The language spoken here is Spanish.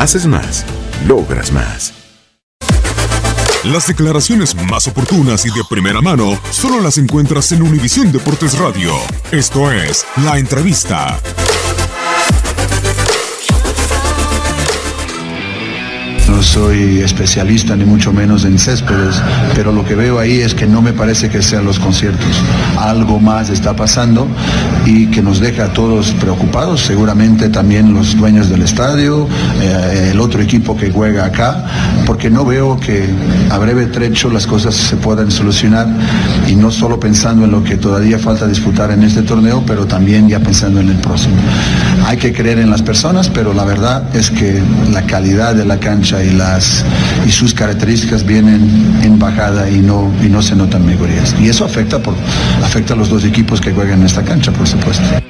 Haces más, logras más. Las declaraciones más oportunas y de primera mano solo las encuentras en Univisión Deportes Radio. Esto es La Entrevista. No soy especialista ni mucho menos en céspedes, pero lo que veo ahí es que no me parece que sean los conciertos. Algo más está pasando y que nos deja a todos preocupados, seguramente también los dueños del estadio, eh, el otro equipo que juega acá, porque no veo que a breve trecho las cosas se puedan solucionar y no solo pensando en lo que todavía falta disputar en este torneo, pero también ya pensando en el próximo. Hay que creer en las personas, pero la verdad es que la calidad de la cancha y, las, y sus características vienen en bajada y no, y no se notan mejorías. Y eso afecta, por, afecta a los dos equipos que juegan en esta cancha, por supuesto. composting.